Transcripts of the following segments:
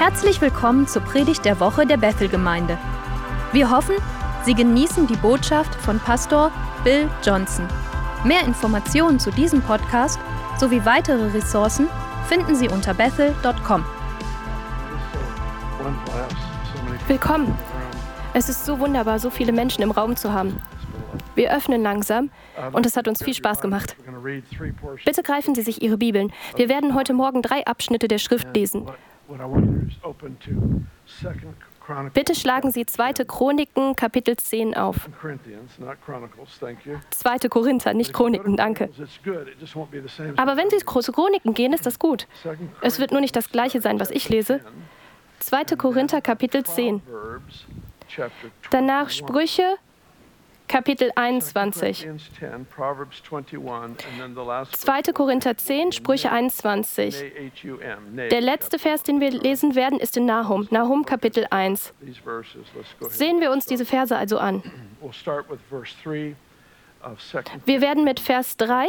Herzlich willkommen zur Predigt der Woche der Bethel-Gemeinde. Wir hoffen, Sie genießen die Botschaft von Pastor Bill Johnson. Mehr Informationen zu diesem Podcast sowie weitere Ressourcen finden Sie unter bethel.com. Willkommen. Es ist so wunderbar, so viele Menschen im Raum zu haben. Wir öffnen langsam und es hat uns viel Spaß gemacht. Bitte greifen Sie sich Ihre Bibeln. Wir werden heute Morgen drei Abschnitte der Schrift lesen. Bitte schlagen Sie 2. Chroniken, Kapitel 10 auf. 2. Korinther, nicht Chroniken, danke. Aber wenn Sie zu Chroniken gehen, ist das gut. Es wird nur nicht das gleiche sein, was ich lese. 2. Korinther, Kapitel 10. Danach Sprüche, Kapitel 21. 2. Korinther 10, Sprüche 21. Der letzte Vers, den wir lesen werden, ist in Nahum, Nahum Kapitel 1. Sehen wir uns diese Verse also an. Wir werden mit Vers 3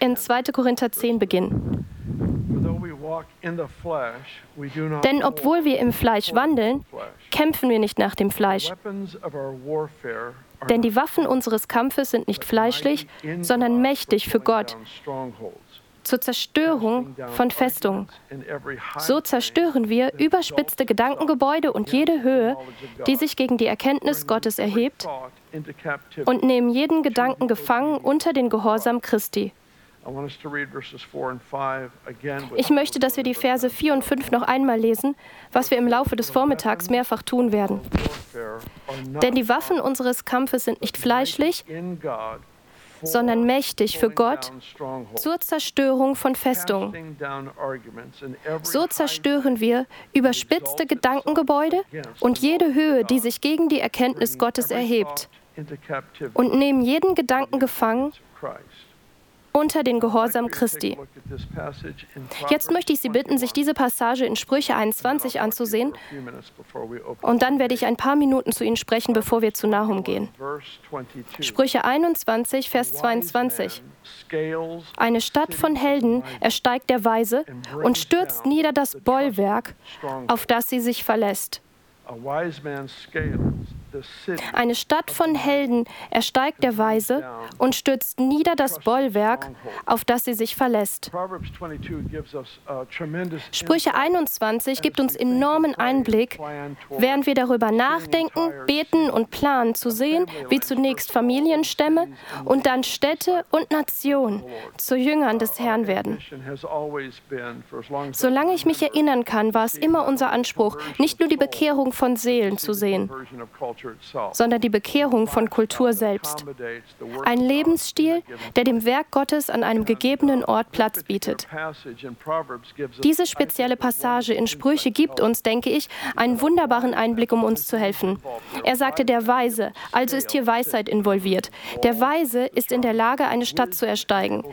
in 2. Korinther 10 beginnen. Denn obwohl wir im Fleisch wandeln, kämpfen wir nicht nach dem Fleisch. Denn die Waffen unseres Kampfes sind nicht fleischlich, sondern mächtig für Gott zur Zerstörung von Festungen. So zerstören wir überspitzte Gedankengebäude und jede Höhe, die sich gegen die Erkenntnis Gottes erhebt, und nehmen jeden Gedanken gefangen unter den Gehorsam Christi. Ich möchte, dass wir die Verse 4 und 5 noch einmal lesen, was wir im Laufe des Vormittags mehrfach tun werden. Denn die Waffen unseres Kampfes sind nicht fleischlich, sondern mächtig für Gott zur Zerstörung von Festungen. So zerstören wir überspitzte Gedankengebäude und jede Höhe, die sich gegen die Erkenntnis Gottes erhebt, und nehmen jeden Gedanken gefangen unter den Gehorsam Christi. Jetzt möchte ich Sie bitten, sich diese Passage in Sprüche 21 anzusehen und dann werde ich ein paar Minuten zu Ihnen sprechen, bevor wir zu Nahum gehen. Sprüche 21, Vers 22. Eine Stadt von Helden ersteigt der Weise und stürzt nieder das Bollwerk, auf das sie sich verlässt. Eine Stadt von Helden ersteigt der Weise und stürzt nieder das Bollwerk, auf das sie sich verlässt. Sprüche 21 gibt uns enormen Einblick, während wir darüber nachdenken, beten und planen, zu sehen, wie zunächst Familienstämme und dann Städte und Nationen zu Jüngern des Herrn werden. Solange ich mich erinnern kann, war es immer unser Anspruch, nicht nur die Bekehrung von Seelen zu sehen, sondern die Bekehrung von Kultur selbst. Ein Lebensstil, der dem Werk Gottes an einem gegebenen Ort Platz bietet. Diese spezielle Passage in Sprüche gibt uns, denke ich, einen wunderbaren Einblick, um uns zu helfen. Er sagte der Weise, also ist hier Weisheit involviert. Der Weise ist in der Lage, eine Stadt zu ersteigen.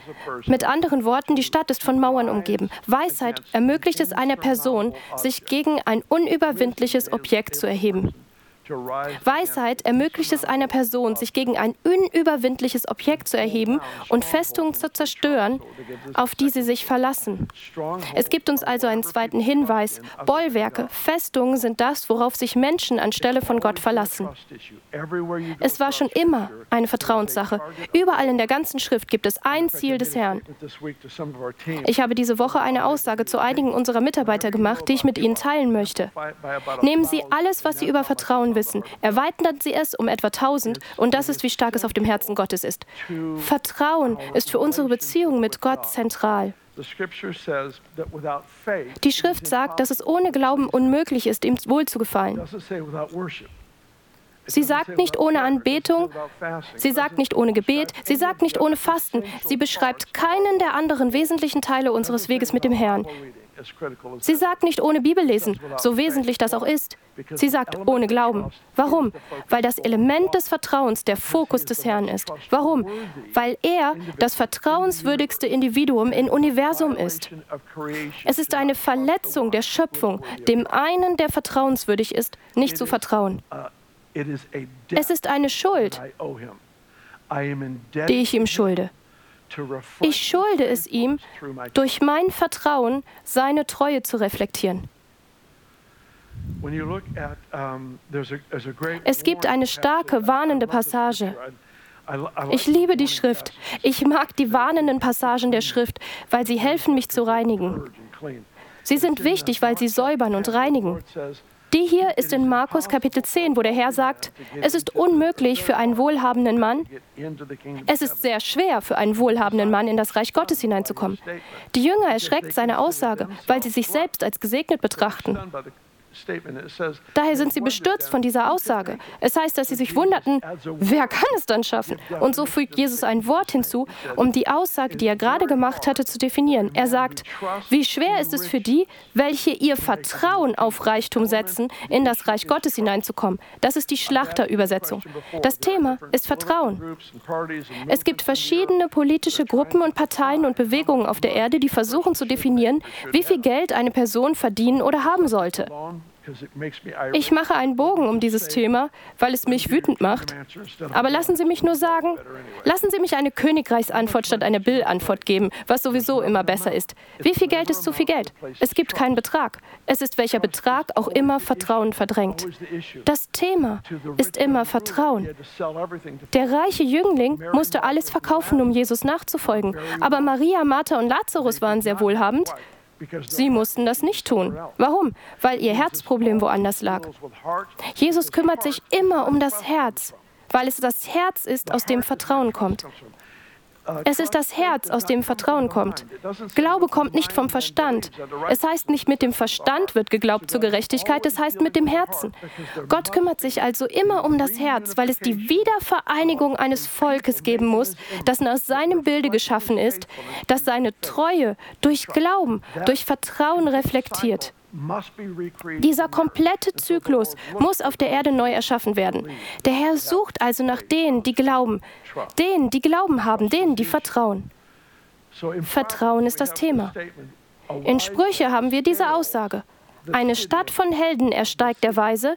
Mit anderen Worten, die Stadt ist von Mauern umgeben. Weisheit ermöglicht es einer Person, sich gegen ein unüberwindliches Objekt zu erheben. Weisheit ermöglicht es einer Person, sich gegen ein unüberwindliches Objekt zu erheben und Festungen zu zerstören, auf die sie sich verlassen. Es gibt uns also einen zweiten Hinweis. Bollwerke, Festungen sind das, worauf sich Menschen anstelle von Gott verlassen. Es war schon immer eine Vertrauenssache. Überall in der ganzen Schrift gibt es ein Ziel des Herrn. Ich habe diese Woche eine Aussage zu einigen unserer Mitarbeiter gemacht, die ich mit Ihnen teilen möchte. Nehmen Sie alles, was Sie über Vertrauen wissen, wissen. Erweitern Sie es um etwa 1000 und das ist, wie stark es auf dem Herzen Gottes ist. Vertrauen ist für unsere Beziehung mit Gott zentral. Die Schrift sagt, dass es ohne Glauben unmöglich ist, ihm wohlzugefallen. Sie sagt nicht ohne Anbetung, sie sagt nicht ohne Gebet, sie sagt nicht ohne Fasten. Sie beschreibt keinen der anderen wesentlichen Teile unseres Weges mit dem Herrn. Sie sagt nicht ohne Bibellesen, so wesentlich das auch ist. Sie sagt ohne Glauben. Warum? Weil das Element des Vertrauens der Fokus des Herrn ist. Warum? Weil er das vertrauenswürdigste Individuum im Universum ist. Es ist eine Verletzung der Schöpfung, dem einen, der vertrauenswürdig ist, nicht zu vertrauen. Es ist eine Schuld, die ich ihm schulde. Ich schulde es ihm, durch mein Vertrauen seine Treue zu reflektieren. Es gibt eine starke, warnende Passage. Ich liebe die Schrift. Ich mag die warnenden Passagen der Schrift, weil sie helfen, mich zu reinigen. Sie sind wichtig, weil sie säubern und reinigen. Die hier ist in Markus Kapitel 10, wo der Herr sagt, es ist unmöglich für einen wohlhabenden Mann, es ist sehr schwer für einen wohlhabenden Mann in das Reich Gottes hineinzukommen. Die Jünger erschreckt seine Aussage, weil sie sich selbst als gesegnet betrachten. Daher sind sie bestürzt von dieser Aussage. Es heißt, dass sie sich wunderten, wer kann es dann schaffen? Und so fügt Jesus ein Wort hinzu, um die Aussage, die er gerade gemacht hatte, zu definieren. Er sagt, wie schwer ist es für die, welche ihr Vertrauen auf Reichtum setzen, in das Reich Gottes hineinzukommen. Das ist die Schlachterübersetzung. Das Thema ist Vertrauen. Es gibt verschiedene politische Gruppen und Parteien und Bewegungen auf der Erde, die versuchen zu definieren, wie viel Geld eine Person verdienen oder haben sollte. Ich mache einen Bogen um dieses Thema, weil es mich wütend macht. Aber lassen Sie mich nur sagen, lassen Sie mich eine Königreichsantwort statt eine Bill-Antwort geben, was sowieso immer besser ist. Wie viel Geld ist zu viel Geld? Es gibt keinen Betrag. Es ist welcher Betrag auch immer Vertrauen verdrängt. Das Thema ist immer Vertrauen. Der reiche Jüngling musste alles verkaufen, um Jesus nachzufolgen. Aber Maria, Martha und Lazarus waren sehr wohlhabend. Sie mussten das nicht tun. Warum? Weil ihr Herzproblem woanders lag. Jesus kümmert sich immer um das Herz, weil es das Herz ist, aus dem Vertrauen kommt. Es ist das Herz, aus dem Vertrauen kommt. Glaube kommt nicht vom Verstand. Es heißt nicht, mit dem Verstand wird geglaubt zur Gerechtigkeit, es heißt mit dem Herzen. Gott kümmert sich also immer um das Herz, weil es die Wiedervereinigung eines Volkes geben muss, das nach seinem Bilde geschaffen ist, das seine Treue durch Glauben, durch Vertrauen reflektiert. Dieser komplette Zyklus muss auf der Erde neu erschaffen werden. Der Herr sucht also nach denen, die glauben, denen, die Glauben haben, denen, die vertrauen. Vertrauen ist das Thema. In Sprüche haben wir diese Aussage. Eine Stadt von Helden ersteigt der Weise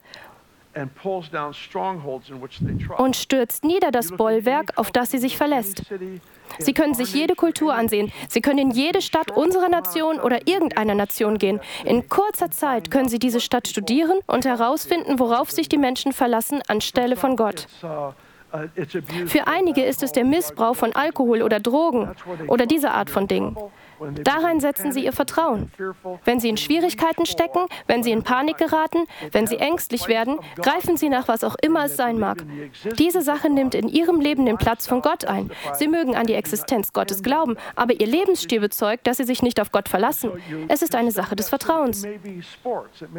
und stürzt nieder das Bollwerk, auf das sie sich verlässt. Sie können sich jede Kultur ansehen. Sie können in jede Stadt unserer Nation oder irgendeiner Nation gehen. In kurzer Zeit können Sie diese Stadt studieren und herausfinden, worauf sich die Menschen verlassen anstelle von Gott. Für einige ist es der Missbrauch von Alkohol oder Drogen oder diese Art von Dingen. Darein setzen sie ihr Vertrauen. Wenn sie in Schwierigkeiten stecken, wenn sie in Panik geraten, wenn sie ängstlich werden, greifen sie nach was auch immer es sein mag. Diese Sache nimmt in ihrem Leben den Platz von Gott ein. Sie mögen an die Existenz Gottes glauben, aber ihr Lebensstil bezeugt, dass sie sich nicht auf Gott verlassen. Es ist eine Sache des Vertrauens.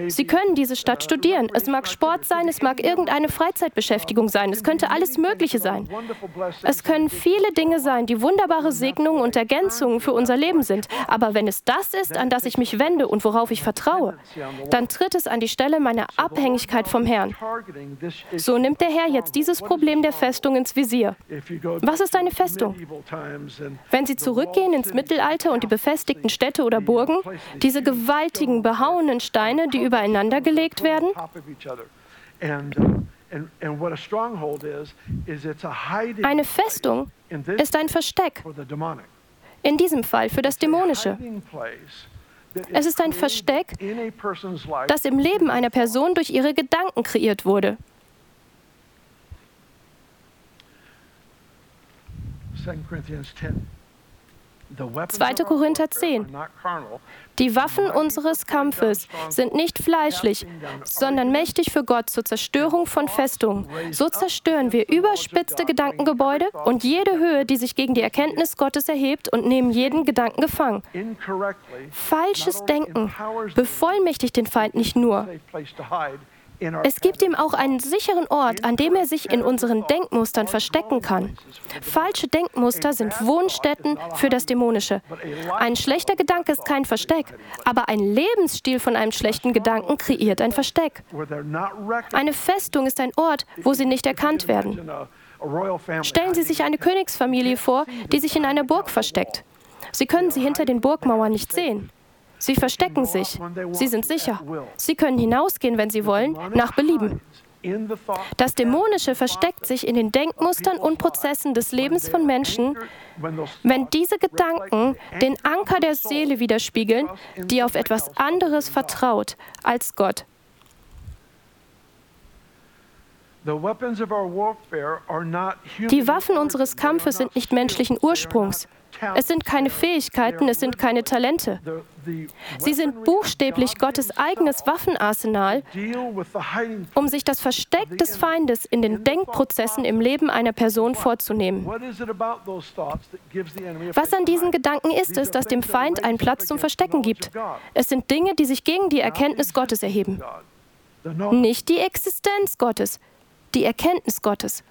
Sie können diese Stadt studieren. Es mag Sport sein, es mag irgendeine Freizeitbeschäftigung sein, es könnte alles Mögliche sein. Es können viele Dinge sein, die wunderbare Segnungen und Ergänzungen für unser Leben sind. Aber wenn es das ist, an das ich mich wende und worauf ich vertraue, dann tritt es an die Stelle meiner Abhängigkeit vom Herrn. So nimmt der Herr jetzt dieses Problem der Festung ins Visier. Was ist eine Festung? Wenn Sie zurückgehen ins Mittelalter und die befestigten Städte oder Burgen, diese gewaltigen, behauenen Steine, die übereinander gelegt werden, eine Festung ist ein Versteck in diesem Fall für das Dämonische. Es ist ein Versteck, das im Leben einer Person durch ihre Gedanken kreiert wurde. 2. Corinthians 10. 2. Korinther 10. Die Waffen unseres Kampfes sind nicht fleischlich, sondern mächtig für Gott zur Zerstörung von Festungen. So zerstören wir überspitzte Gedankengebäude und jede Höhe, die sich gegen die Erkenntnis Gottes erhebt und nehmen jeden Gedanken gefangen. Falsches Denken bevollmächtigt den Feind nicht nur, es gibt ihm auch einen sicheren Ort, an dem er sich in unseren Denkmustern verstecken kann. Falsche Denkmuster sind Wohnstätten für das Dämonische. Ein schlechter Gedanke ist kein Versteck, aber ein Lebensstil von einem schlechten Gedanken kreiert ein Versteck. Eine Festung ist ein Ort, wo sie nicht erkannt werden. Stellen Sie sich eine Königsfamilie vor, die sich in einer Burg versteckt. Sie können sie hinter den Burgmauern nicht sehen. Sie verstecken sich. Sie sind sicher. Sie können hinausgehen, wenn sie wollen, nach Belieben. Das Dämonische versteckt sich in den Denkmustern und Prozessen des Lebens von Menschen, wenn diese Gedanken den Anker der Seele widerspiegeln, die auf etwas anderes vertraut als Gott. Die Waffen unseres Kampfes sind nicht menschlichen Ursprungs. Es sind keine Fähigkeiten, es sind keine Talente. Sie sind buchstäblich Gottes eigenes Waffenarsenal, um sich das Versteck des Feindes in den Denkprozessen im Leben einer Person vorzunehmen. Was an diesen Gedanken ist es, dass dem Feind einen Platz zum Verstecken gibt. Es sind Dinge, die sich gegen die Erkenntnis Gottes erheben. Nicht die Existenz Gottes, die Erkenntnis Gottes.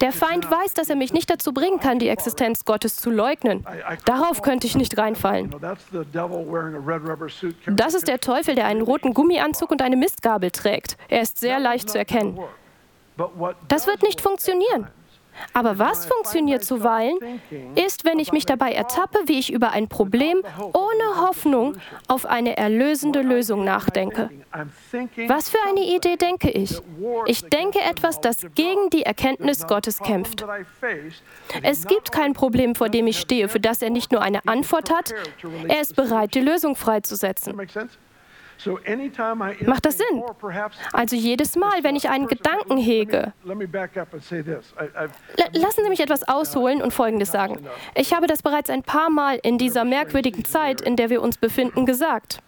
Der Feind weiß, dass er mich nicht dazu bringen kann, die Existenz Gottes zu leugnen. Darauf könnte ich nicht reinfallen. Das ist der Teufel, der einen roten Gummianzug und eine Mistgabel trägt. Er ist sehr leicht zu erkennen. Das wird nicht funktionieren. Aber was funktioniert zuweilen, ist, wenn ich mich dabei ertappe, wie ich über ein Problem ohne Hoffnung auf eine erlösende Lösung nachdenke. Was für eine Idee denke ich? Ich denke etwas, das gegen die Erkenntnis Gottes kämpft. Es gibt kein Problem, vor dem ich stehe, für das er nicht nur eine Antwort hat, er ist bereit, die Lösung freizusetzen. Macht das Sinn? Also jedes Mal, wenn ich einen Gedanken hege. Lassen Sie mich etwas ausholen und Folgendes sagen. Ich habe das bereits ein paar Mal in dieser merkwürdigen Zeit, in der wir uns befinden, gesagt.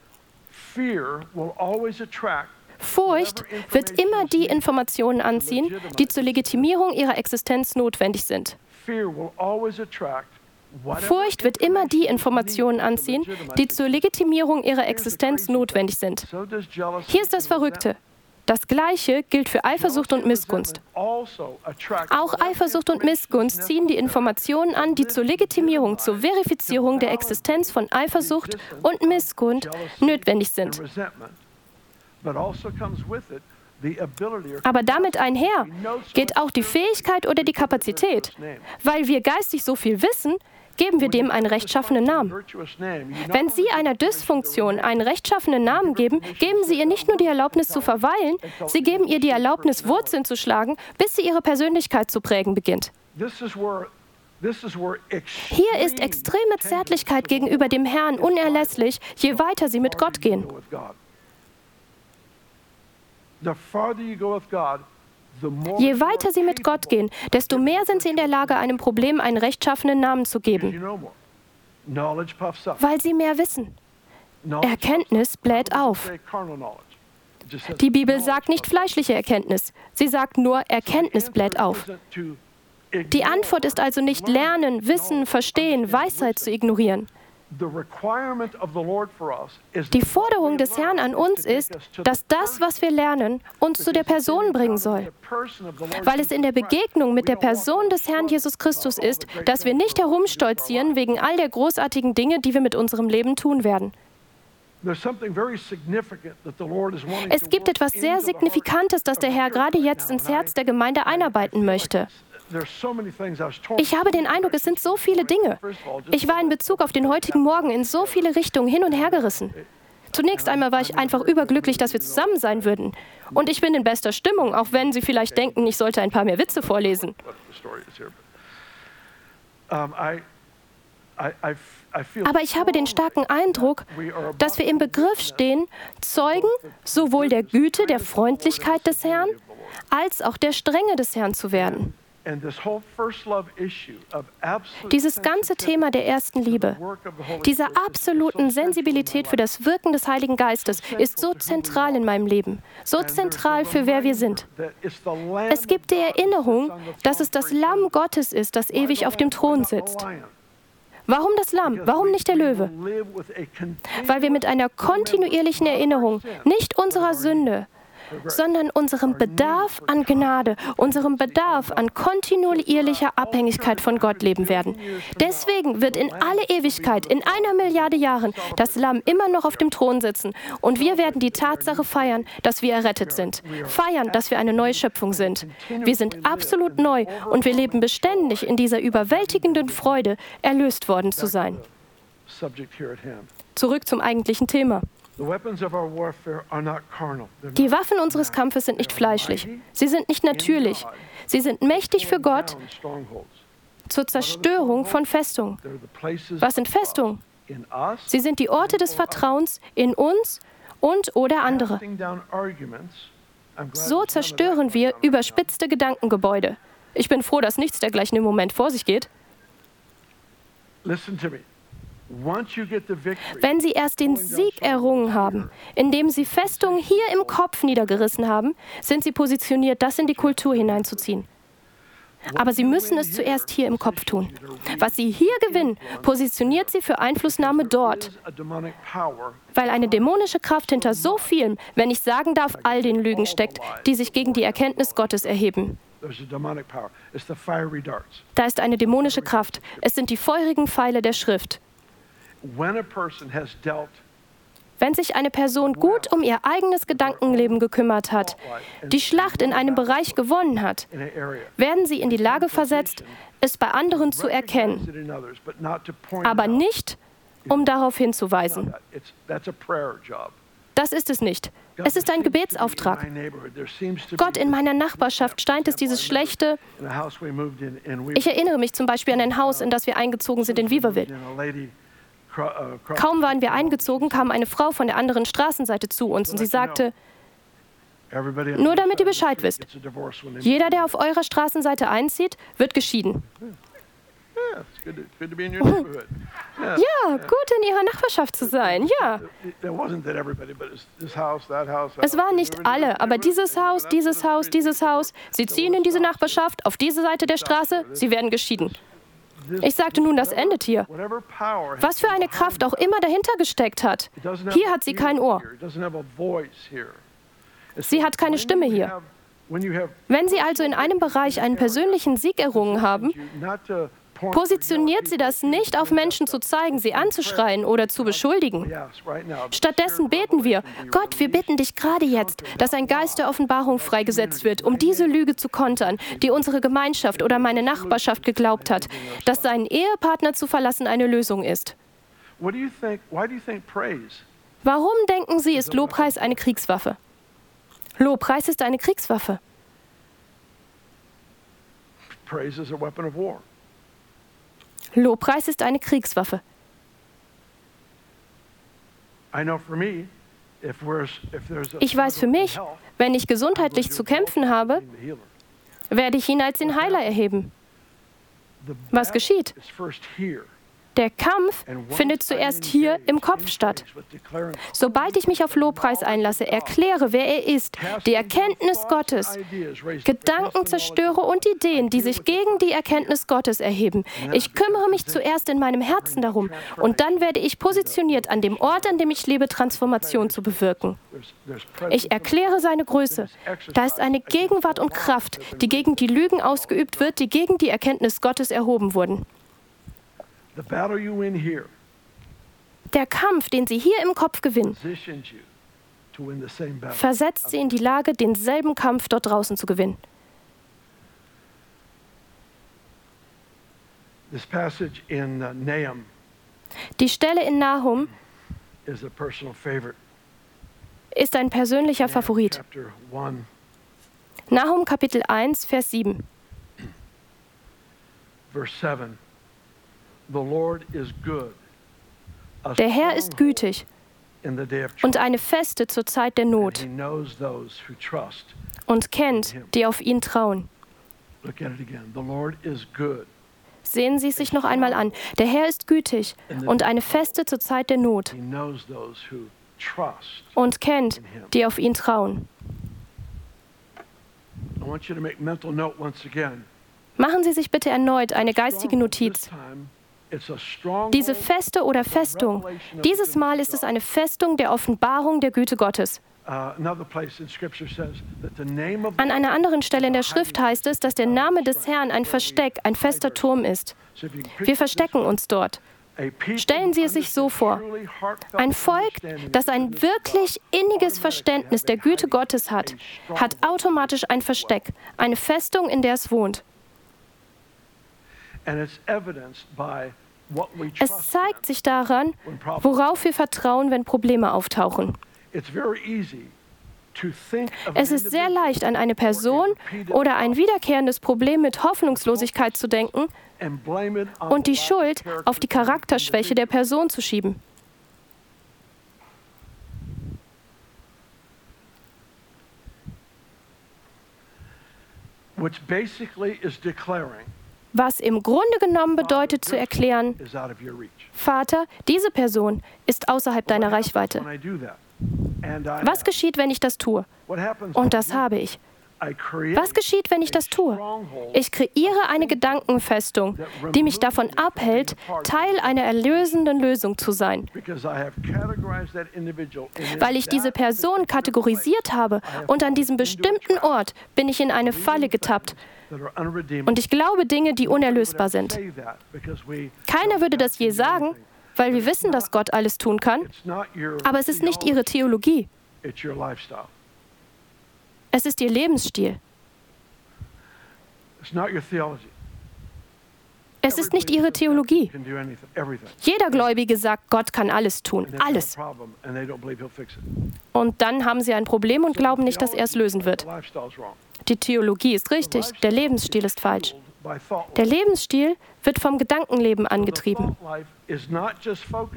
Furcht wird immer die Informationen anziehen, die zur Legitimierung ihrer Existenz notwendig sind. Furcht wird immer die Informationen anziehen, die zur Legitimierung ihrer Existenz notwendig sind. Hier ist das Verrückte. Das Gleiche gilt für Eifersucht und Missgunst. Auch Eifersucht und Missgunst ziehen die Informationen an, die zur Legitimierung, zur Verifizierung der Existenz von Eifersucht und Missgunst notwendig sind. Aber damit einher geht auch die Fähigkeit oder die Kapazität. Weil wir geistig so viel wissen, geben wir dem einen rechtschaffenen Namen. Wenn Sie einer Dysfunktion einen rechtschaffenen Namen geben, geben Sie ihr nicht nur die Erlaubnis zu verweilen, Sie geben ihr die Erlaubnis, Wurzeln zu schlagen, bis sie ihre Persönlichkeit zu prägen beginnt. Hier ist extreme Zärtlichkeit gegenüber dem Herrn unerlässlich, je weiter Sie mit Gott gehen. Je weiter sie mit Gott gehen, desto mehr sind sie in der Lage, einem Problem einen rechtschaffenen Namen zu geben, weil sie mehr wissen. Erkenntnis bläht auf. Die Bibel sagt nicht fleischliche Erkenntnis, sie sagt nur Erkenntnis bläht auf. Die Antwort ist also nicht lernen, wissen, verstehen, Weisheit zu ignorieren. Die Forderung des Herrn an uns ist, dass das, was wir lernen, uns zu der Person bringen soll. Weil es in der Begegnung mit der Person des Herrn Jesus Christus ist, dass wir nicht herumstolzieren wegen all der großartigen Dinge, die wir mit unserem Leben tun werden. Es gibt etwas sehr Signifikantes, das der Herr gerade jetzt ins Herz der Gemeinde einarbeiten möchte. Ich habe den Eindruck, es sind so viele Dinge. Ich war in Bezug auf den heutigen Morgen in so viele Richtungen hin und her gerissen. Zunächst einmal war ich einfach überglücklich, dass wir zusammen sein würden. Und ich bin in bester Stimmung, auch wenn Sie vielleicht denken, ich sollte ein paar mehr Witze vorlesen. Aber ich habe den starken Eindruck, dass wir im Begriff stehen, Zeugen sowohl der Güte, der Freundlichkeit des Herrn, als auch der Strenge des Herrn zu werden. Dieses ganze Thema der ersten Liebe, dieser absoluten Sensibilität für das Wirken des Heiligen Geistes ist so zentral in meinem Leben, so zentral für wer wir sind. Es gibt die Erinnerung, dass es das Lamm Gottes ist, das ewig auf dem Thron sitzt. Warum das Lamm? Warum nicht der Löwe? Weil wir mit einer kontinuierlichen Erinnerung nicht unserer Sünde, sondern unserem Bedarf an Gnade, unserem Bedarf an kontinuierlicher Abhängigkeit von Gott leben werden. Deswegen wird in alle Ewigkeit, in einer Milliarde Jahren, das Lamm immer noch auf dem Thron sitzen und wir werden die Tatsache feiern, dass wir errettet sind. Feiern, dass wir eine neue Schöpfung sind. Wir sind absolut neu und wir leben beständig in dieser überwältigenden Freude, erlöst worden zu sein. Zurück zum eigentlichen Thema. Die Waffen unseres Kampfes sind nicht fleischlich. Sie sind nicht natürlich. Sie sind mächtig für Gott zur Zerstörung von Festungen. Was sind Festungen? Sie sind die Orte des Vertrauens in uns und oder andere. So zerstören wir überspitzte Gedankengebäude. Ich bin froh, dass nichts dergleichen im Moment vor sich geht. Wenn Sie erst den Sieg errungen haben, indem Sie Festungen hier im Kopf niedergerissen haben, sind Sie positioniert, das in die Kultur hineinzuziehen. Aber Sie müssen es zuerst hier im Kopf tun. Was Sie hier gewinnen, positioniert Sie für Einflussnahme dort. Weil eine dämonische Kraft hinter so vielem, wenn ich sagen darf, all den Lügen steckt, die sich gegen die Erkenntnis Gottes erheben. Da ist eine dämonische Kraft. Es sind die feurigen Pfeile der Schrift. Wenn sich eine Person gut um ihr eigenes Gedankenleben gekümmert hat, die Schlacht in einem Bereich gewonnen hat, werden sie in die Lage versetzt, es bei anderen zu erkennen, aber nicht, um darauf hinzuweisen. Das ist es nicht. Es ist ein Gebetsauftrag. Gott, in meiner Nachbarschaft scheint es dieses schlechte. Ich erinnere mich zum Beispiel an ein Haus, in das wir eingezogen sind in Weaverville. Kaum waren wir eingezogen, kam eine Frau von der anderen Straßenseite zu uns und sie sagte, nur damit ihr Bescheid wisst, jeder, der auf eurer Straßenseite einzieht, wird geschieden. Ja, gut in ihrer Nachbarschaft zu sein, ja. Es waren nicht alle, aber dieses Haus, dieses Haus, dieses Haus, sie ziehen in diese Nachbarschaft, auf diese Seite der Straße, sie werden geschieden. Ich sagte nun, das endet hier. Was für eine Kraft auch immer dahinter gesteckt hat. Hier hat sie kein Ohr. Sie hat keine Stimme hier. Wenn Sie also in einem Bereich einen persönlichen Sieg errungen haben, positioniert sie das nicht auf Menschen zu zeigen, sie anzuschreien oder zu beschuldigen. Stattdessen beten wir, Gott, wir bitten dich gerade jetzt, dass ein Geist der Offenbarung freigesetzt wird, um diese Lüge zu kontern, die unsere Gemeinschaft oder meine Nachbarschaft geglaubt hat, dass seinen Ehepartner zu verlassen eine Lösung ist. Warum denken Sie, ist Lobpreis eine Kriegswaffe? Lobpreis ist eine Kriegswaffe. Praise is a weapon of war. Lobpreis ist eine Kriegswaffe. Ich weiß für mich, wenn ich gesundheitlich zu kämpfen habe, werde ich ihn als den Heiler erheben. Was geschieht? Der Kampf findet zuerst hier im Kopf statt. Sobald ich mich auf Lobpreis einlasse, erkläre, wer er ist, die Erkenntnis Gottes, Gedanken zerstöre und Ideen, die sich gegen die Erkenntnis Gottes erheben. Ich kümmere mich zuerst in meinem Herzen darum und dann werde ich positioniert, an dem Ort, an dem ich lebe, Transformation zu bewirken. Ich erkläre seine Größe. Da ist eine Gegenwart und Kraft, die gegen die Lügen ausgeübt wird, die gegen die Erkenntnis Gottes erhoben wurden. Der Kampf, den sie hier im Kopf gewinnen, versetzt sie in die Lage, denselben Kampf dort draußen zu gewinnen. Uh, die Stelle in Nahum ist ein persönlicher Favorit. Nahum Kapitel 1, Vers 7. Vers 7. Der Herr ist gütig und eine Feste zur Zeit der Not. Und kennt, die auf ihn trauen. Sehen Sie es sich noch einmal an. Der Herr ist gütig und eine Feste zur Zeit der Not. Und kennt, die auf ihn trauen. Machen Sie sich bitte erneut eine geistige Notiz. Diese Feste oder Festung, dieses Mal ist es eine Festung der Offenbarung der Güte Gottes. Uh, An einer anderen Stelle in der Schrift heißt es, dass der Name des Herrn ein Versteck, ein fester Turm ist. Wir verstecken uns dort. Stellen Sie es sich so vor. Ein Volk, das ein wirklich inniges Verständnis der Güte Gottes hat, hat automatisch ein Versteck, eine Festung, in der es wohnt. Es zeigt sich daran, worauf wir vertrauen, wenn Probleme auftauchen. Es ist sehr leicht, an eine Person oder ein wiederkehrendes Problem mit Hoffnungslosigkeit zu denken und die Schuld auf die Charakterschwäche der Person zu schieben. Was im Grunde genommen bedeutet zu erklären, Vater, diese Person ist außerhalb deiner Reichweite. Was geschieht, wenn ich das tue? Und das habe ich. Was geschieht, wenn ich das tue? Ich kreiere eine Gedankenfestung, die mich davon abhält, Teil einer erlösenden Lösung zu sein. Weil ich diese Person kategorisiert habe und an diesem bestimmten Ort bin ich in eine Falle getappt. Und ich glaube Dinge, die unerlösbar sind. Keiner würde das je sagen, weil wir wissen, dass Gott alles tun kann. Aber es ist nicht ihre Theologie. Es ist ihr Lebensstil. Es ist nicht ihre Theologie. Jeder Gläubige sagt, Gott kann alles tun. Alles. Und dann haben sie ein Problem und glauben nicht, dass er es lösen wird. Die Theologie ist richtig, der Lebensstil ist falsch. Der Lebensstil wird vom Gedankenleben angetrieben.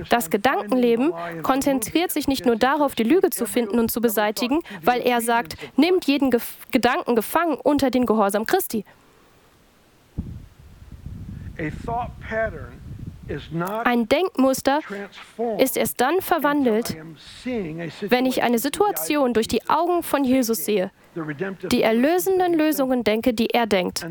Das Gedankenleben konzentriert sich nicht nur darauf, die Lüge zu finden und zu beseitigen, weil er sagt, nimmt jeden Ge Gedanken gefangen unter den Gehorsam Christi. Ein Denkmuster ist erst dann verwandelt, wenn ich eine Situation durch die Augen von Jesus sehe, die erlösenden Lösungen denke, die er denkt.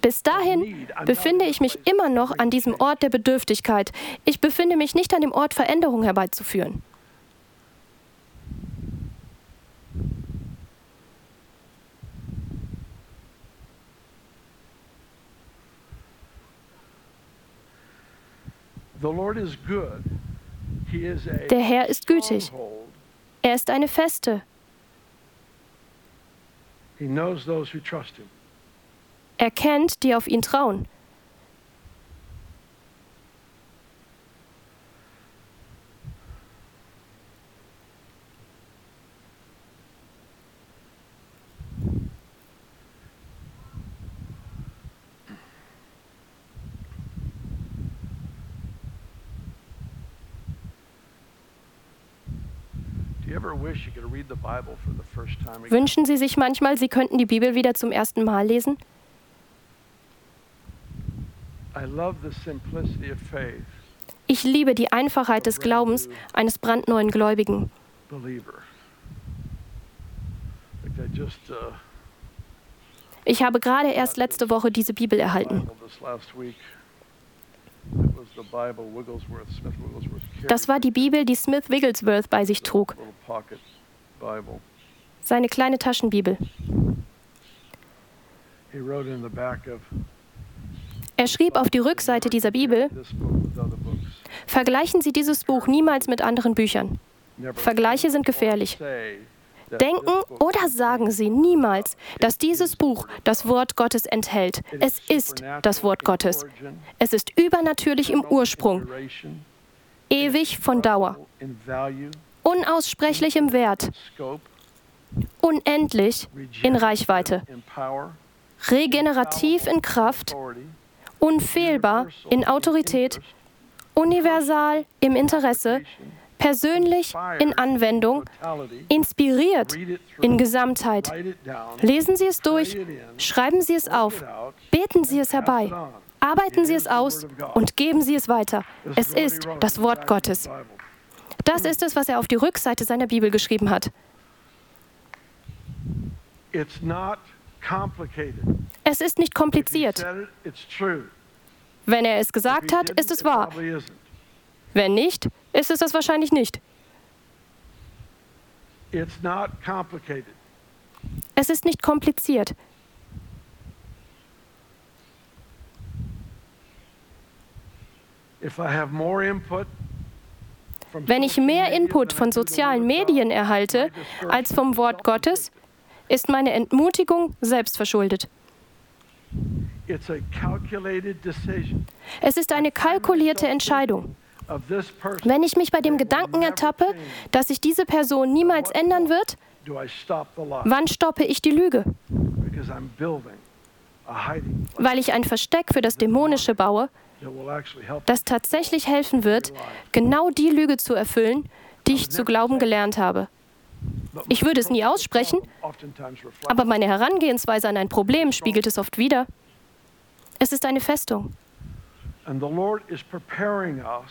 Bis dahin befinde ich mich immer noch an diesem Ort der Bedürftigkeit. Ich befinde mich nicht an dem Ort, Veränderung herbeizuführen. Der Herr ist gütig. Er ist eine Feste. Er kennt, die auf ihn trauen. Wünschen Sie sich manchmal, Sie könnten die Bibel wieder zum ersten Mal lesen? Ich liebe die Einfachheit des Glaubens eines brandneuen Gläubigen. Uh, ich habe gerade erst letzte Woche diese Bibel erhalten. Das war die Bibel, die Smith Wigglesworth bei sich trug. Seine kleine Taschenbibel. Er schrieb auf die Rückseite dieser Bibel, vergleichen Sie dieses Buch niemals mit anderen Büchern. Vergleiche sind gefährlich. Denken oder sagen Sie niemals, dass dieses Buch das Wort Gottes enthält. Es ist das Wort Gottes. Es ist übernatürlich im Ursprung, ewig von Dauer, unaussprechlich im Wert, unendlich in Reichweite, regenerativ in Kraft, unfehlbar in Autorität, universal im Interesse, persönlich in Anwendung, inspiriert in Gesamtheit. Lesen Sie es durch, schreiben Sie es auf, beten Sie es herbei, arbeiten Sie es aus und geben Sie es weiter. Es ist das Wort Gottes. Das ist es, was er auf die Rückseite seiner Bibel geschrieben hat. Es ist nicht kompliziert. Wenn er es gesagt hat, ist es wahr. Wenn nicht, ist es das wahrscheinlich nicht. Es ist nicht kompliziert. Wenn ich mehr Input von sozialen Medien erhalte als vom Wort Gottes, ist meine Entmutigung selbstverschuldet. Es ist eine kalkulierte Entscheidung. Wenn ich mich bei dem Gedanken ertappe, dass sich diese Person niemals ändern wird, wann stoppe ich die Lüge? Weil ich ein Versteck für das Dämonische baue, das tatsächlich helfen wird, genau die Lüge zu erfüllen, die ich zu glauben gelernt habe. Ich würde es nie aussprechen, aber meine Herangehensweise an ein Problem spiegelt es oft wider. Es ist eine Festung. Der Herr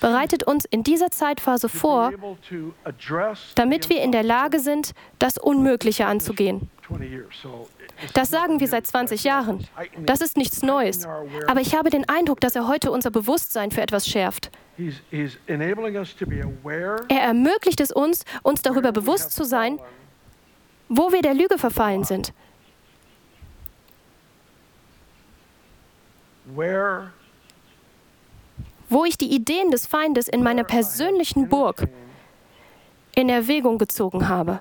bereitet uns in dieser Zeitphase vor, damit wir in der Lage sind, das Unmögliche anzugehen. Das sagen wir seit 20 Jahren. Das ist nichts Neues. Aber ich habe den Eindruck, dass er heute unser Bewusstsein für etwas schärft. Er ermöglicht es uns, uns darüber bewusst zu sein, wo wir der Lüge verfallen sind. Wo ich die Ideen des Feindes in meiner persönlichen Burg in Erwägung gezogen habe.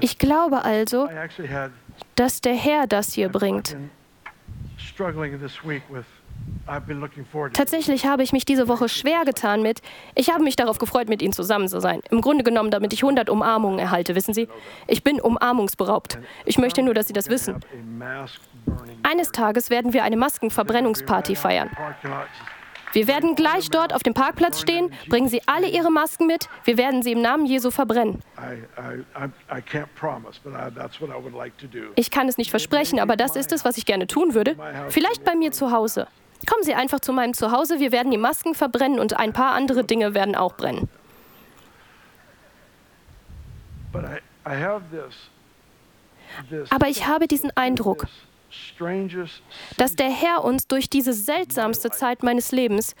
Ich glaube also, dass der Herr das hier bringt. Tatsächlich habe ich mich diese Woche schwer getan mit, ich habe mich darauf gefreut, mit Ihnen zusammen zu sein. Im Grunde genommen, damit ich 100 Umarmungen erhalte, wissen Sie? Ich bin umarmungsberaubt. Ich möchte nur, dass Sie das wissen. Eines Tages werden wir eine Maskenverbrennungsparty feiern. Wir werden gleich dort auf dem Parkplatz stehen, bringen Sie alle Ihre Masken mit, wir werden sie im Namen Jesu verbrennen. Ich kann es nicht versprechen, aber das ist es, was ich gerne tun würde. Vielleicht bei mir zu Hause. Kommen Sie einfach zu meinem Zuhause, wir werden die Masken verbrennen und ein paar andere Dinge werden auch brennen. Aber ich habe diesen Eindruck, dass der Herr uns durch diese seltsamste Zeit meines Lebens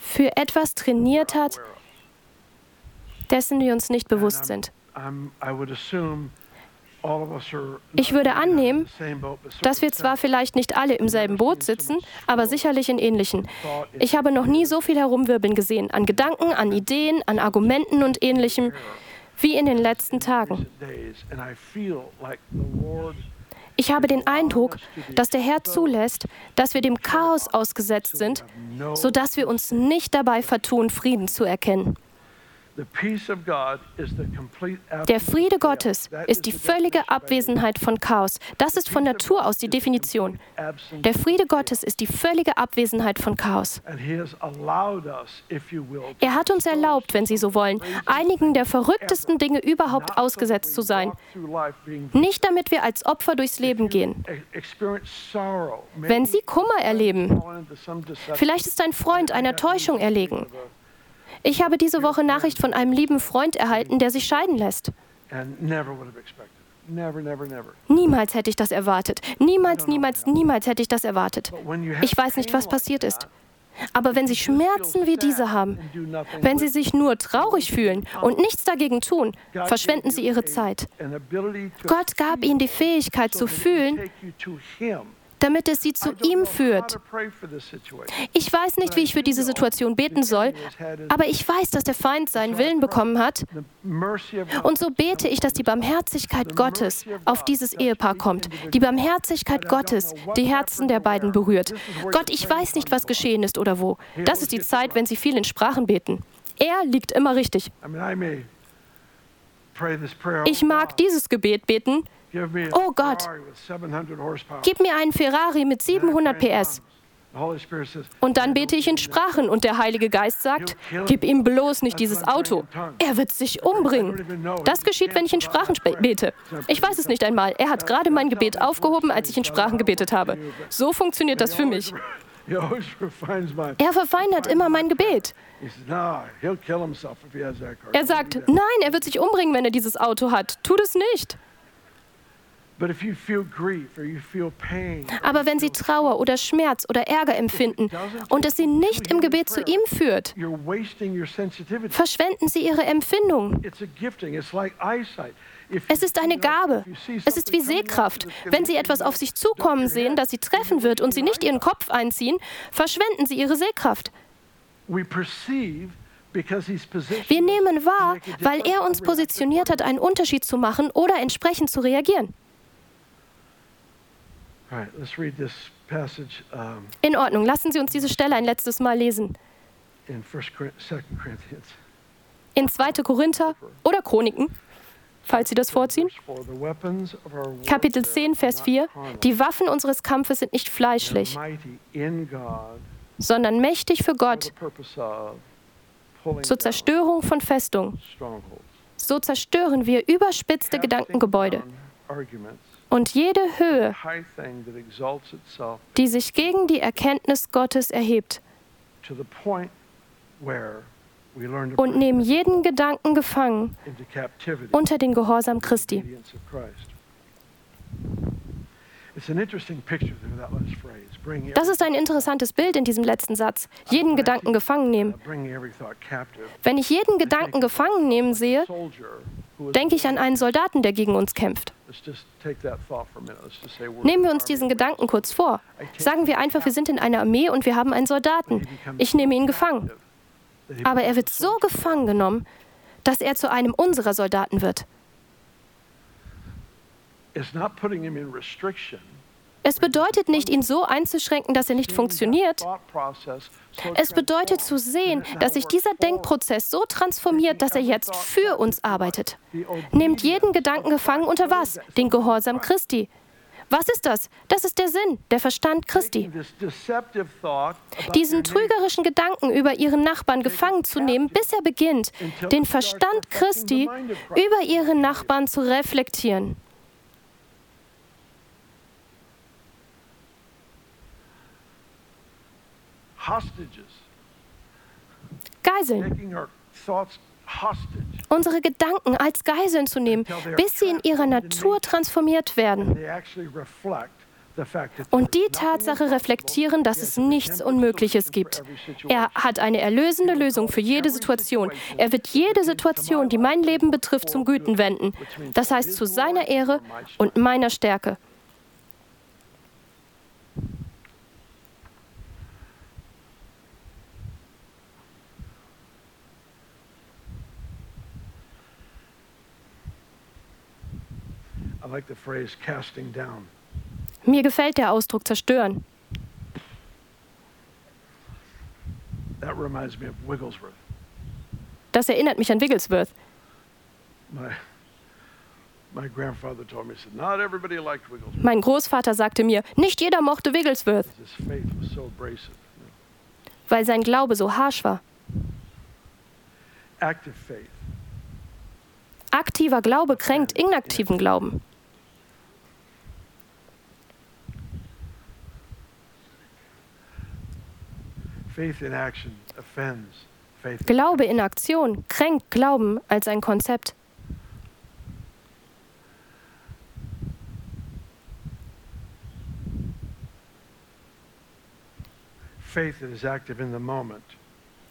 für etwas trainiert hat, dessen wir uns nicht bewusst sind. Ich würde annehmen, dass wir zwar vielleicht nicht alle im selben Boot sitzen, aber sicherlich in ähnlichen. Ich habe noch nie so viel herumwirbeln gesehen, an Gedanken, an Ideen, an Argumenten und ähnlichem, wie in den letzten Tagen. Ich habe den Eindruck, dass der Herr zulässt, dass wir dem Chaos ausgesetzt sind, sodass wir uns nicht dabei vertun, Frieden zu erkennen. Der Friede Gottes ist die völlige Abwesenheit von Chaos. Das ist von Natur aus die Definition. Der Friede Gottes ist die völlige Abwesenheit von Chaos. Er hat uns erlaubt, wenn Sie so wollen, einigen der verrücktesten Dinge überhaupt ausgesetzt zu sein. Nicht damit wir als Opfer durchs Leben gehen. Wenn Sie Kummer erleben, vielleicht ist ein Freund einer Täuschung erlegen. Ich habe diese Woche Nachricht von einem lieben Freund erhalten, der sich scheiden lässt. Niemals hätte ich das erwartet. Niemals, niemals, niemals hätte ich das erwartet. Ich weiß nicht, was passiert ist. Aber wenn Sie Schmerzen wie diese haben, wenn Sie sich nur traurig fühlen und nichts dagegen tun, verschwenden Sie Ihre Zeit. Gott gab Ihnen die Fähigkeit zu fühlen, damit es sie zu ihm führt. Ich weiß nicht, wie ich für diese Situation beten soll, aber ich weiß, dass der Feind seinen Willen bekommen hat. Und so bete ich, dass die Barmherzigkeit Gottes auf dieses Ehepaar kommt. Die Barmherzigkeit Gottes die Herzen der beiden berührt. Gott, ich weiß nicht, was geschehen ist oder wo. Das ist die Zeit, wenn sie viel in Sprachen beten. Er liegt immer richtig. Ich mag dieses Gebet beten. Oh Gott, gib mir einen Ferrari mit 700 PS. Und dann bete ich in Sprachen und der Heilige Geist sagt, gib ihm bloß nicht dieses Auto. Er wird sich umbringen. Das geschieht, wenn ich in Sprachen bete. Ich weiß es nicht einmal. Er hat gerade mein Gebet aufgehoben, als ich in Sprachen gebetet habe. So funktioniert das für mich. Er verfeinert immer mein Gebet. Er sagt, nein, er wird sich umbringen, wenn er dieses Auto hat. Tu das nicht. Aber wenn Sie Trauer oder Schmerz oder Ärger empfinden und es Sie nicht im Gebet zu ihm führt, verschwenden Sie Ihre Empfindung. Es ist eine Gabe. Es ist wie Sehkraft. Wenn Sie etwas auf sich zukommen sehen, das Sie treffen wird und Sie nicht Ihren Kopf einziehen, verschwenden Sie Ihre Sehkraft. Wir nehmen wahr, weil er uns positioniert hat, einen Unterschied zu machen oder entsprechend zu reagieren. In Ordnung, lassen Sie uns diese Stelle ein letztes Mal lesen. In 2. Korinther oder Chroniken, falls Sie das vorziehen. Kapitel 10, Vers 4. Die Waffen unseres Kampfes sind nicht fleischlich, sondern mächtig für Gott zur Zerstörung von Festungen. So zerstören wir überspitzte Gedankengebäude und jede Höhe, die sich gegen die Erkenntnis Gottes erhebt. Und nehmen jeden Gedanken gefangen unter den Gehorsam Christi. Das ist ein interessantes Bild in diesem letzten Satz. Jeden Gedanken gefangen nehmen. Wenn ich jeden Gedanken gefangen nehmen sehe, denke ich an einen Soldaten, der gegen uns kämpft. Nehmen wir uns diesen Gedanken kurz vor. Sagen wir einfach, wir sind in einer Armee und wir haben einen Soldaten. Ich nehme ihn gefangen. Aber er wird so gefangen genommen, dass er zu einem unserer Soldaten wird. Es bedeutet nicht, ihn so einzuschränken, dass er nicht funktioniert. Es bedeutet zu sehen, dass sich dieser Denkprozess so transformiert, dass er jetzt für uns arbeitet. Nehmt jeden Gedanken gefangen unter was? Den Gehorsam Christi. Was ist das? Das ist der Sinn, der Verstand Christi. Diesen trügerischen Gedanken über ihren Nachbarn gefangen zu nehmen, bis er beginnt, den Verstand Christi über ihren Nachbarn zu reflektieren. Geiseln. Unsere Gedanken als Geiseln zu nehmen, bis sie in ihrer Natur transformiert werden. Und die Tatsache reflektieren, dass es nichts Unmögliches gibt. Er hat eine erlösende Lösung für jede Situation. Er wird jede Situation, die mein Leben betrifft, zum Güten wenden. Das heißt zu seiner Ehre und meiner Stärke. Mir gefällt der Ausdruck zerstören. Das erinnert mich an Wigglesworth. Mein Großvater sagte mir, nicht jeder mochte Wigglesworth, weil sein Glaube so harsch war. Aktiver Glaube kränkt inaktiven Glauben. Glaube in Aktion kränkt Glauben als ein Konzept.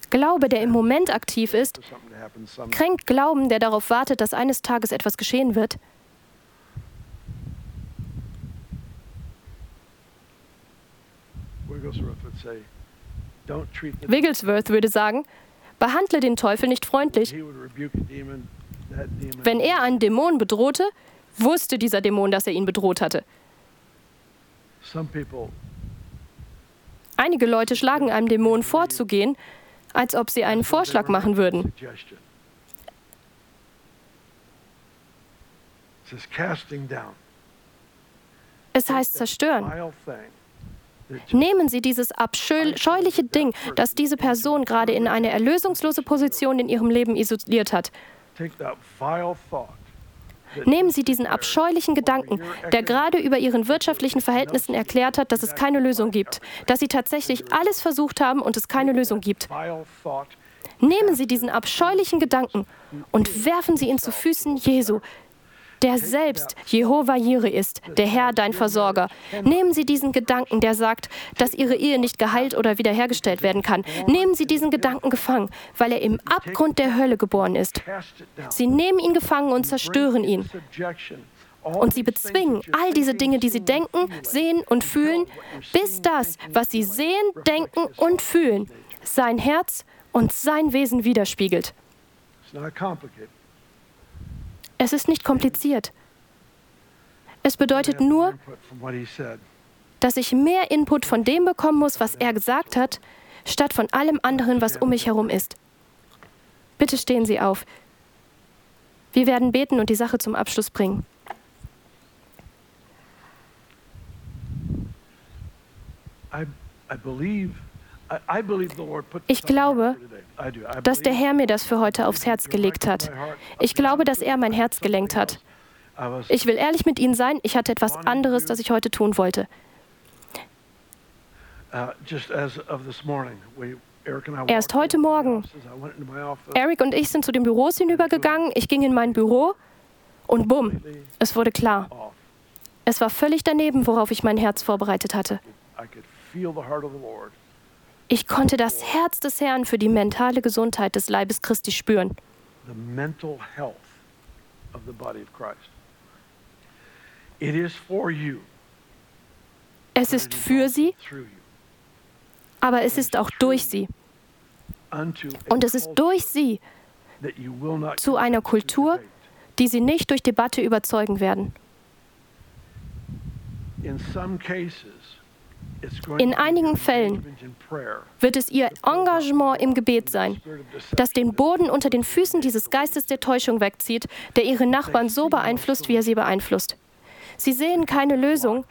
Glaube, der im Moment aktiv ist, kränkt Glauben, der darauf wartet, dass eines Tages etwas geschehen wird. Wigglesworth would say, Wigglesworth würde sagen, behandle den Teufel nicht freundlich. Wenn er einen Dämon bedrohte, wusste dieser Dämon, dass er ihn bedroht hatte. Einige Leute schlagen einem Dämon vorzugehen, als ob sie einen Vorschlag machen würden. Es heißt zerstören. Nehmen Sie dieses abscheuliche Ding, das diese Person gerade in eine erlösungslose Position in ihrem Leben isoliert hat. Nehmen Sie diesen abscheulichen Gedanken, der gerade über Ihren wirtschaftlichen Verhältnissen erklärt hat, dass es keine Lösung gibt, dass Sie tatsächlich alles versucht haben und es keine Lösung gibt. Nehmen Sie diesen abscheulichen Gedanken und werfen Sie ihn zu Füßen Jesu, der selbst Jehova Jireh ist, der Herr, dein Versorger. Nehmen Sie diesen Gedanken, der sagt, dass Ihre Ehe nicht geheilt oder wiederhergestellt werden kann. Nehmen Sie diesen Gedanken gefangen, weil er im Abgrund der Hölle geboren ist. Sie nehmen ihn gefangen und zerstören ihn. Und sie bezwingen all diese Dinge, die sie denken, sehen und fühlen, bis das, was sie sehen, denken und fühlen, sein Herz und sein Wesen widerspiegelt. Es ist nicht kompliziert. Es bedeutet nur, dass ich mehr Input von dem bekommen muss, was er gesagt hat, statt von allem anderen, was um mich herum ist. Bitte stehen Sie auf. Wir werden beten und die Sache zum Abschluss bringen. Ich glaube, dass der Herr mir das für heute aufs Herz gelegt hat. Ich glaube, dass er mein Herz gelenkt hat. Ich will ehrlich mit Ihnen sein, ich hatte etwas anderes, das ich heute tun wollte. Uh, Erst heute Morgen. Eric und ich sind zu den Büros hinübergegangen. Ich ging in mein Büro und bumm, es wurde klar. Es war völlig daneben, worauf ich mein Herz vorbereitet hatte. Ich konnte das Herz des Herrn für die mentale Gesundheit des Leibes Christi spüren. Es ist für sie, aber es ist auch durch sie. Und es ist durch sie zu einer Kultur, die sie nicht durch Debatte überzeugen werden. In einigen Fällen wird es ihr Engagement im Gebet sein, das den Boden unter den Füßen dieses Geistes der Täuschung wegzieht, der ihre Nachbarn so beeinflusst, wie er sie beeinflusst. Sie sehen keine Lösung,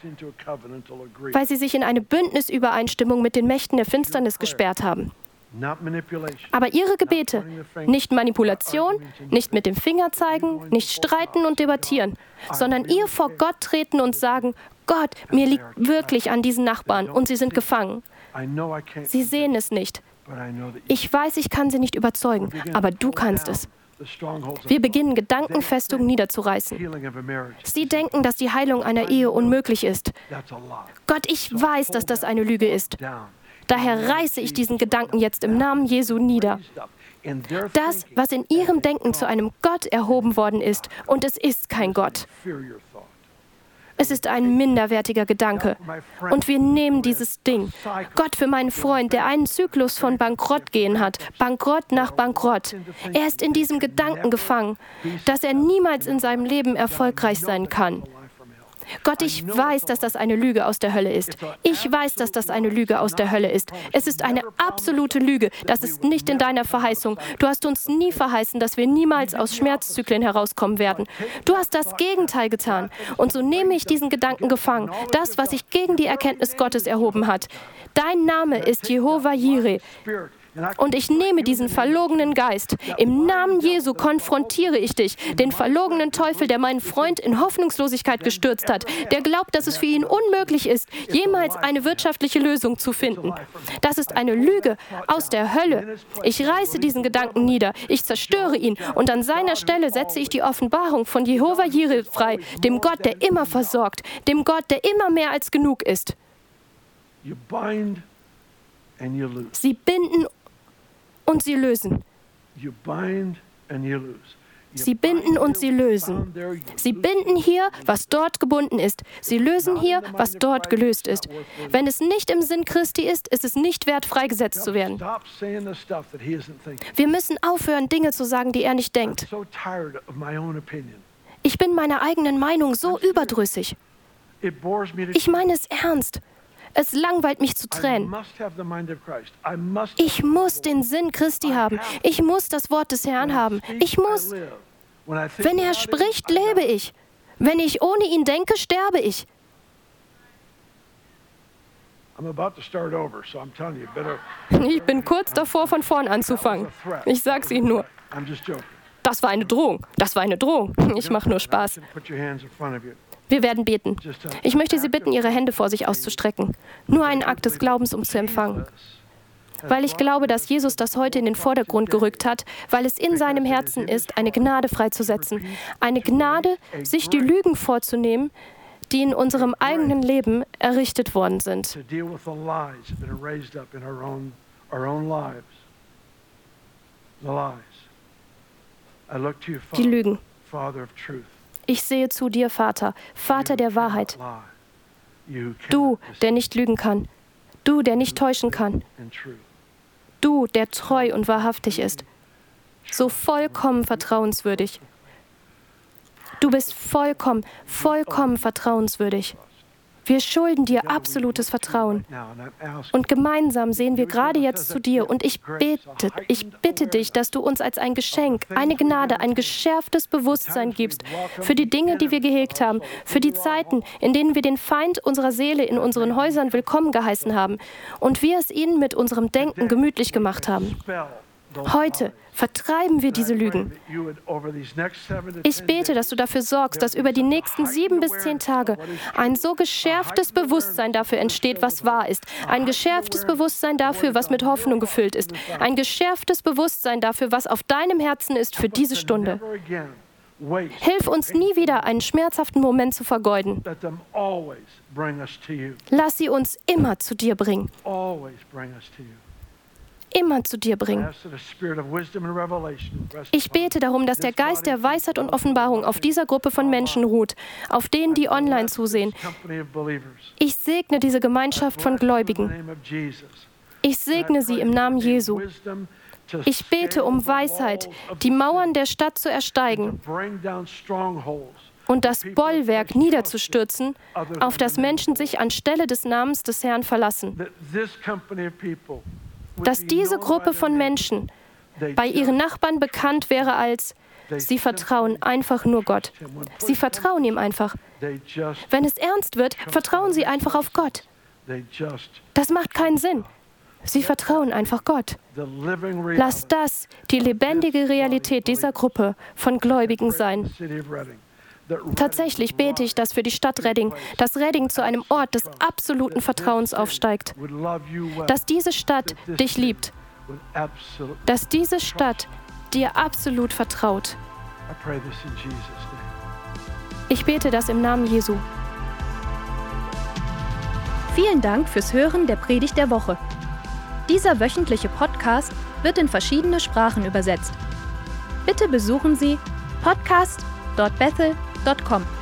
weil sie sich in eine Bündnisübereinstimmung mit den Mächten der Finsternis gesperrt haben. Aber ihre Gebete, nicht Manipulation, nicht mit dem Finger zeigen, nicht streiten und debattieren, sondern ihr vor Gott treten und sagen, Gott, mir liegt wirklich an diesen Nachbarn und sie sind gefangen. Sie sehen es nicht. Ich weiß, ich kann sie nicht überzeugen, aber du kannst es. Wir beginnen Gedankenfestungen niederzureißen. Sie denken, dass die Heilung einer Ehe unmöglich ist. Gott, ich weiß, dass das eine Lüge ist. Daher reiße ich diesen Gedanken jetzt im Namen Jesu nieder. Das, was in ihrem Denken zu einem Gott erhoben worden ist, und es ist kein Gott. Es ist ein minderwertiger Gedanke. Und wir nehmen dieses Ding. Gott für meinen Freund, der einen Zyklus von Bankrott gehen hat, Bankrott nach Bankrott. Er ist in diesem Gedanken gefangen, dass er niemals in seinem Leben erfolgreich sein kann. Gott, ich weiß, dass das eine Lüge aus der Hölle ist. Ich weiß, dass das eine Lüge aus der Hölle ist. Es ist eine absolute Lüge. Das ist nicht in deiner Verheißung. Du hast uns nie verheißen, dass wir niemals aus Schmerzzyklen herauskommen werden. Du hast das Gegenteil getan. Und so nehme ich diesen Gedanken gefangen. Das, was sich gegen die Erkenntnis Gottes erhoben hat. Dein Name ist Jehova Jireh. Und ich nehme diesen verlogenen Geist. Im Namen Jesu konfrontiere ich dich, den verlogenen Teufel, der meinen Freund in Hoffnungslosigkeit gestürzt hat, der glaubt, dass es für ihn unmöglich ist, jemals eine wirtschaftliche Lösung zu finden. Das ist eine Lüge aus der Hölle. Ich reiße diesen Gedanken nieder, ich zerstöre ihn und an seiner Stelle setze ich die Offenbarung von Jehova Jireh frei, dem Gott, der immer versorgt, dem Gott, der immer mehr als genug ist. Sie binden und sie lösen. Sie binden und sie lösen. Sie binden hier, was dort gebunden ist. Sie lösen hier, was dort gelöst ist. Wenn es nicht im Sinn Christi ist, ist es nicht wert, freigesetzt zu werden. Wir müssen aufhören, Dinge zu sagen, die er nicht denkt. Ich bin meiner eigenen Meinung so überdrüssig. Ich meine es ernst. Es langweilt mich zu Tränen. Ich muss den Sinn Christi haben. Ich muss das Wort des Herrn haben. Ich muss. Wenn er spricht, lebe ich. Wenn ich ohne ihn denke, sterbe ich. Ich bin kurz davor, von vorn anzufangen. Ich sag's Ihnen nur. Das war eine Drohung. Das war eine Drohung. Ich mache nur Spaß. Wir werden beten. Ich möchte Sie bitten, Ihre Hände vor sich auszustrecken. Nur einen Akt des Glaubens, um zu empfangen. Weil ich glaube, dass Jesus das heute in den Vordergrund gerückt hat, weil es in seinem Herzen ist, eine Gnade freizusetzen. Eine Gnade, sich die Lügen vorzunehmen, die in unserem eigenen Leben errichtet worden sind. Die Lügen. Ich sehe zu dir, Vater, Vater der Wahrheit. Du, der nicht lügen kann. Du, der nicht täuschen kann. Du, der treu und wahrhaftig ist. So vollkommen vertrauenswürdig. Du bist vollkommen, vollkommen vertrauenswürdig. Wir schulden dir absolutes Vertrauen. Und gemeinsam sehen wir gerade jetzt zu dir. Und ich bete, ich bitte dich, dass du uns als ein Geschenk, eine Gnade, ein geschärftes Bewusstsein gibst für die Dinge, die wir gehegt haben, für die Zeiten, in denen wir den Feind unserer Seele in unseren Häusern willkommen geheißen haben und wir es ihnen mit unserem Denken gemütlich gemacht haben. Heute vertreiben wir diese Lügen. Ich bete, dass du dafür sorgst, dass über die nächsten sieben bis zehn Tage ein so geschärftes Bewusstsein dafür entsteht, was wahr ist. Ein geschärftes Bewusstsein dafür, was mit Hoffnung gefüllt ist. Ein geschärftes Bewusstsein dafür, was auf deinem Herzen ist für diese Stunde. Hilf uns nie wieder, einen schmerzhaften Moment zu vergeuden. Lass sie uns immer zu dir bringen immer zu dir bringen. Ich bete darum, dass der Geist der Weisheit und Offenbarung auf dieser Gruppe von Menschen ruht, auf denen, die online zusehen. Ich segne diese Gemeinschaft von Gläubigen. Ich segne sie im Namen Jesu. Ich bete um Weisheit, die Mauern der Stadt zu ersteigen und das Bollwerk niederzustürzen, auf das Menschen sich anstelle des Namens des Herrn verlassen dass diese Gruppe von Menschen bei ihren Nachbarn bekannt wäre als, sie vertrauen einfach nur Gott. Sie vertrauen ihm einfach. Wenn es ernst wird, vertrauen sie einfach auf Gott. Das macht keinen Sinn. Sie vertrauen einfach Gott. Lass das die lebendige Realität dieser Gruppe von Gläubigen sein. Tatsächlich bete ich das für die Stadt Redding, dass Redding zu einem Ort des absoluten Vertrauens aufsteigt. Dass diese Stadt dich liebt. Dass diese Stadt dir absolut vertraut. Ich bete das im Namen Jesu. Vielen Dank fürs Hören der Predigt der Woche. Dieser wöchentliche Podcast wird in verschiedene Sprachen übersetzt. Bitte besuchen Sie podcast.bethel.com www.ccc.com.